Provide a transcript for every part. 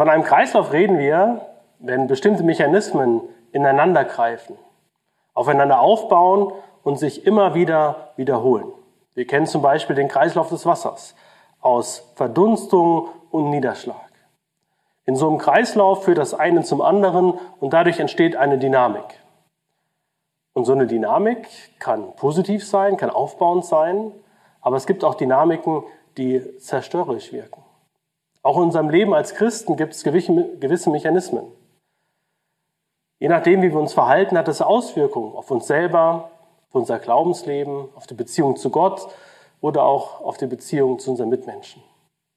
Von einem Kreislauf reden wir, wenn bestimmte Mechanismen ineinander greifen, aufeinander aufbauen und sich immer wieder wiederholen. Wir kennen zum Beispiel den Kreislauf des Wassers aus Verdunstung und Niederschlag. In so einem Kreislauf führt das eine zum anderen und dadurch entsteht eine Dynamik. Und so eine Dynamik kann positiv sein, kann aufbauend sein, aber es gibt auch Dynamiken, die zerstörerisch wirken. Auch in unserem Leben als Christen gibt es gewisse Mechanismen. Je nachdem, wie wir uns verhalten, hat es Auswirkungen auf uns selber, auf unser Glaubensleben, auf die Beziehung zu Gott oder auch auf die Beziehung zu unseren Mitmenschen.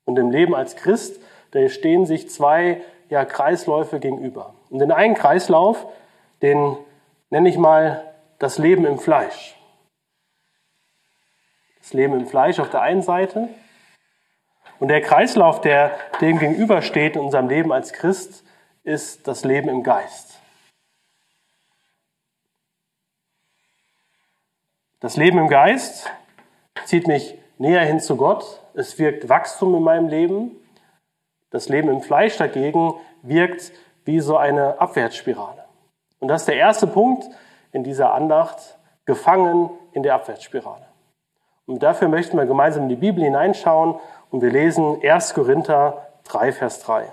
Und im Leben als Christ, da stehen sich zwei ja, Kreisläufe gegenüber. Und den einen Kreislauf, den nenne ich mal das Leben im Fleisch. Das Leben im Fleisch auf der einen Seite und der Kreislauf, der dem gegenübersteht in unserem Leben als Christ, ist das Leben im Geist. Das Leben im Geist zieht mich näher hin zu Gott. Es wirkt Wachstum in meinem Leben. Das Leben im Fleisch dagegen wirkt wie so eine Abwärtsspirale. Und das ist der erste Punkt in dieser Andacht, gefangen in der Abwärtsspirale. Und dafür möchten wir gemeinsam in die Bibel hineinschauen und wir lesen 1. Korinther 3, Vers 3.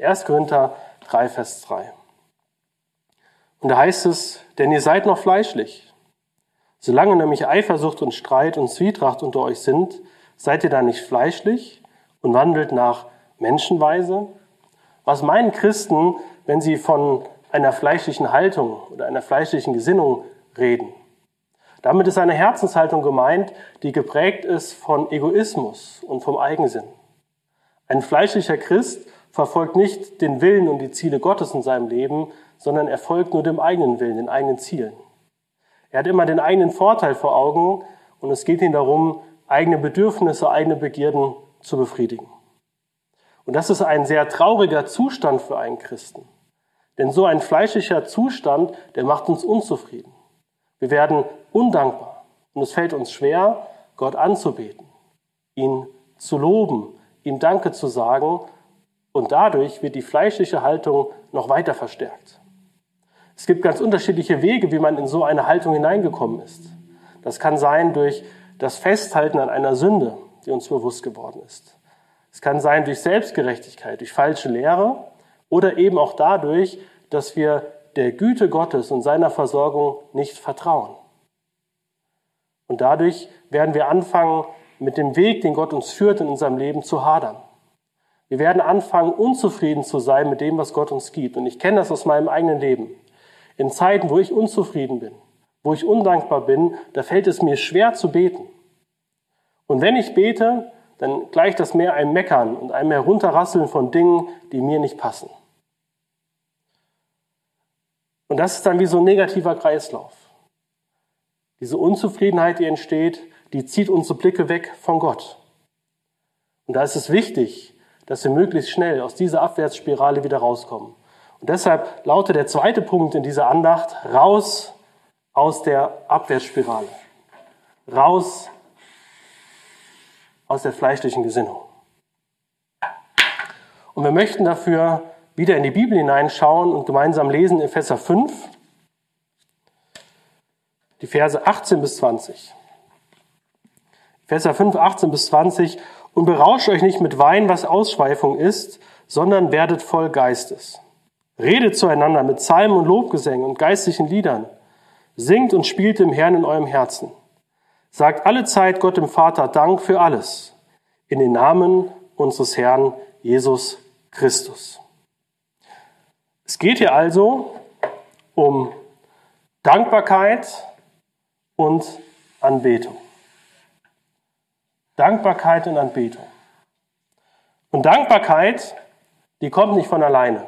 1. Korinther 3, Vers 3. Und da heißt es, denn ihr seid noch fleischlich. Solange nämlich Eifersucht und Streit und Zwietracht unter euch sind, seid ihr da nicht fleischlich und wandelt nach Menschenweise? Was meinen Christen, wenn sie von einer fleischlichen Haltung oder einer fleischlichen Gesinnung reden? Damit ist eine Herzenshaltung gemeint, die geprägt ist von Egoismus und vom Eigensinn. Ein fleischlicher Christ verfolgt nicht den Willen und die Ziele Gottes in seinem Leben, sondern er folgt nur dem eigenen Willen, den eigenen Zielen. Er hat immer den eigenen Vorteil vor Augen und es geht ihm darum, eigene Bedürfnisse, eigene Begierden zu befriedigen. Und das ist ein sehr trauriger Zustand für einen Christen. Denn so ein fleischlicher Zustand, der macht uns unzufrieden. Wir werden undankbar und es fällt uns schwer, Gott anzubeten, ihn zu loben, ihm Danke zu sagen und dadurch wird die fleischliche Haltung noch weiter verstärkt. Es gibt ganz unterschiedliche Wege, wie man in so eine Haltung hineingekommen ist. Das kann sein durch das Festhalten an einer Sünde, die uns bewusst geworden ist. Es kann sein durch Selbstgerechtigkeit, durch falsche Lehre oder eben auch dadurch, dass wir der Güte Gottes und seiner Versorgung nicht vertrauen. Und dadurch werden wir anfangen, mit dem Weg, den Gott uns führt in unserem Leben, zu hadern. Wir werden anfangen, unzufrieden zu sein mit dem, was Gott uns gibt. Und ich kenne das aus meinem eigenen Leben. In Zeiten, wo ich unzufrieden bin, wo ich undankbar bin, da fällt es mir schwer zu beten. Und wenn ich bete, dann gleicht das mehr einem Meckern und einem Herunterrasseln von Dingen, die mir nicht passen. Und das ist dann wie so ein negativer Kreislauf. Diese Unzufriedenheit, die entsteht, die zieht unsere Blicke weg von Gott. Und da ist es wichtig, dass wir möglichst schnell aus dieser Abwärtsspirale wieder rauskommen. Und deshalb lautet der zweite Punkt in dieser Andacht, raus aus der Abwärtsspirale. Raus aus der fleischlichen Gesinnung. Und wir möchten dafür wieder in die Bibel hineinschauen und gemeinsam lesen Epheser 5, die Verse 18 bis 20. Epheser 5, 18 bis 20. Und berauscht euch nicht mit Wein, was Ausschweifung ist, sondern werdet voll Geistes. Redet zueinander mit Psalmen und Lobgesängen und geistlichen Liedern. Singt und spielt dem Herrn in eurem Herzen. Sagt alle Zeit Gott dem Vater Dank für alles. In den Namen unseres Herrn Jesus Christus. Es geht hier also um Dankbarkeit und Anbetung. Dankbarkeit und Anbetung. Und Dankbarkeit, die kommt nicht von alleine.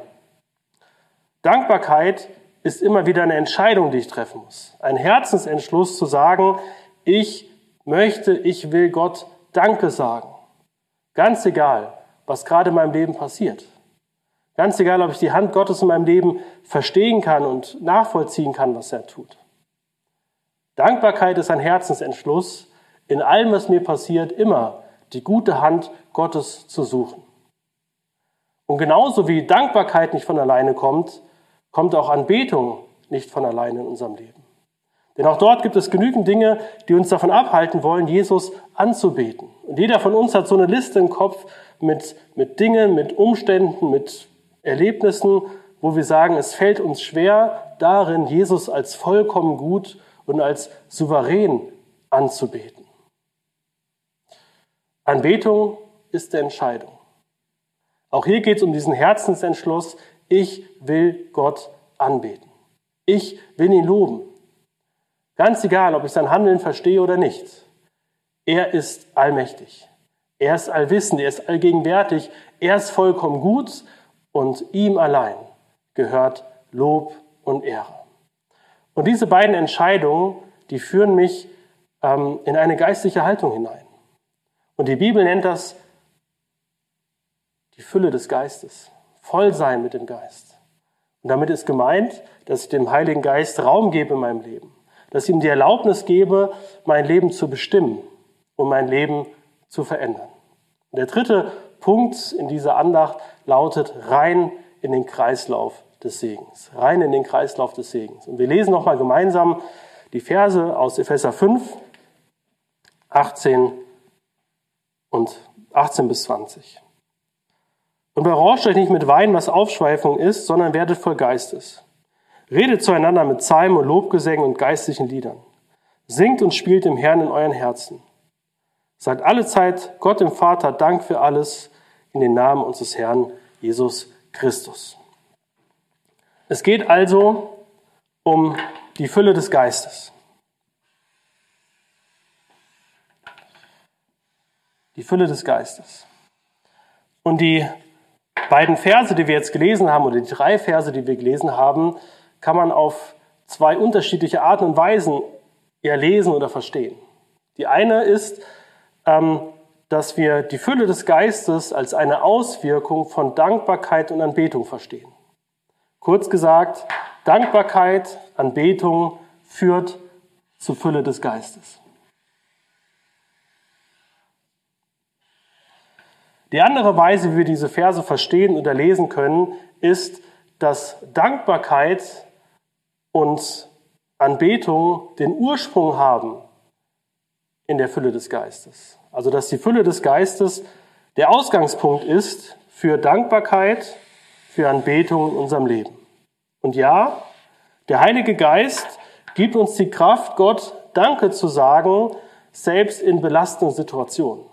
Dankbarkeit ist immer wieder eine Entscheidung, die ich treffen muss. Ein Herzensentschluss zu sagen, ich möchte, ich will Gott Danke sagen. Ganz egal, was gerade in meinem Leben passiert. Ganz egal, ob ich die Hand Gottes in meinem Leben verstehen kann und nachvollziehen kann, was er tut. Dankbarkeit ist ein Herzensentschluss, in allem, was mir passiert, immer die gute Hand Gottes zu suchen. Und genauso wie Dankbarkeit nicht von alleine kommt, kommt auch Anbetung nicht von alleine in unserem Leben. Denn auch dort gibt es genügend Dinge, die uns davon abhalten wollen, Jesus anzubeten. Und jeder von uns hat so eine Liste im Kopf mit, mit Dingen, mit Umständen, mit Erlebnissen, wo wir sagen, es fällt uns schwer, darin Jesus als vollkommen gut und als souverän anzubeten. Anbetung ist der Entscheidung. Auch hier geht es um diesen Herzensentschluss, ich will Gott anbeten. Ich will ihn loben. Ganz egal, ob ich sein Handeln verstehe oder nicht. Er ist allmächtig. Er ist allwissend, er ist allgegenwärtig, er ist vollkommen gut und ihm allein gehört Lob und Ehre. Und diese beiden Entscheidungen, die führen mich ähm, in eine geistliche Haltung hinein. Und die Bibel nennt das die Fülle des Geistes, voll sein mit dem Geist. Und damit ist gemeint, dass ich dem Heiligen Geist Raum gebe in meinem Leben, dass ich ihm die Erlaubnis gebe, mein Leben zu bestimmen und mein Leben zu verändern. Und der dritte Punkt in dieser Andacht lautet rein in den Kreislauf des Segens. Rein in den Kreislauf des Segens. Und wir lesen nochmal gemeinsam die Verse aus Epheser 5, 18 und 18 bis 20. Und berauscht euch nicht mit Wein, was Aufschweifung ist, sondern werdet voll Geistes. Redet zueinander mit Psalmen und Lobgesängen und geistlichen Liedern. Singt und spielt dem Herrn in euren Herzen. Seid alle Zeit Gott dem Vater Dank für alles in den Namen unseres Herrn Jesus Christus. Es geht also um die Fülle des Geistes. Die Fülle des Geistes. Und die beiden Verse, die wir jetzt gelesen haben, oder die drei Verse, die wir gelesen haben, kann man auf zwei unterschiedliche Arten und Weisen eher lesen oder verstehen. Die eine ist, dass wir die Fülle des Geistes als eine Auswirkung von Dankbarkeit und Anbetung verstehen. Kurz gesagt, Dankbarkeit, Anbetung führt zur Fülle des Geistes. Die andere Weise, wie wir diese Verse verstehen oder lesen können, ist, dass Dankbarkeit und Anbetung den Ursprung haben in der Fülle des Geistes. Also dass die Fülle des Geistes der Ausgangspunkt ist für Dankbarkeit, für Anbetung in unserem Leben. Und ja, der Heilige Geist gibt uns die Kraft, Gott Danke zu sagen, selbst in belastenden Situationen.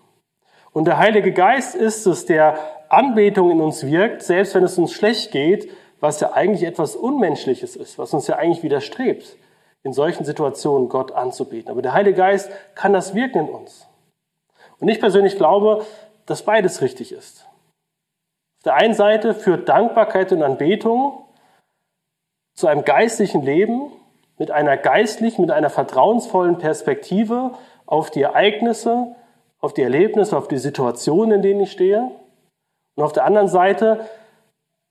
Und der Heilige Geist ist es, der Anbetung in uns wirkt, selbst wenn es uns schlecht geht, was ja eigentlich etwas Unmenschliches ist, was uns ja eigentlich widerstrebt, in solchen Situationen Gott anzubeten. Aber der Heilige Geist kann das wirken in uns. Und ich persönlich glaube, dass beides richtig ist. Auf der einen Seite führt Dankbarkeit und Anbetung zu einem geistlichen Leben mit einer geistlichen, mit einer vertrauensvollen Perspektive auf die Ereignisse, auf die Erlebnisse, auf die Situationen, in denen ich stehe. Und auf der anderen Seite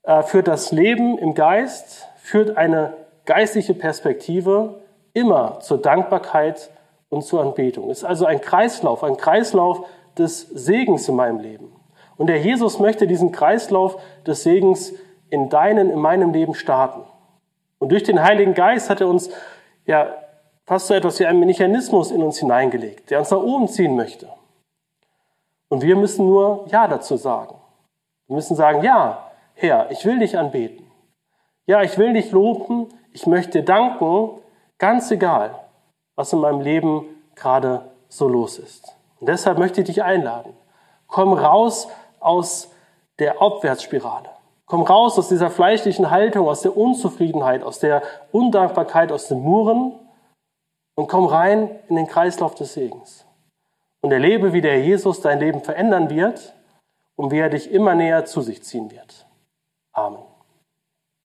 äh, führt das Leben im Geist, führt eine geistliche Perspektive immer zur Dankbarkeit und zur Anbetung. Es ist also ein Kreislauf, ein Kreislauf des Segens in meinem Leben. Und der Jesus möchte diesen Kreislauf des Segens in deinen, in meinem Leben starten. Und durch den Heiligen Geist hat er uns ja fast so etwas wie einen Mechanismus in uns hineingelegt, der uns nach oben ziehen möchte. Und wir müssen nur Ja dazu sagen. Wir müssen sagen, ja, Herr, ich will dich anbeten. Ja, ich will dich loben. Ich möchte danken, ganz egal, was in meinem Leben gerade so los ist. Und deshalb möchte ich dich einladen. Komm raus aus der Aufwärtsspirale. Komm raus aus dieser fleischlichen Haltung, aus der Unzufriedenheit, aus der Undankbarkeit, aus dem Murren und komm rein in den Kreislauf des Segens. Und erlebe, wie der Jesus dein Leben verändern wird und wie er dich immer näher zu sich ziehen wird. Amen.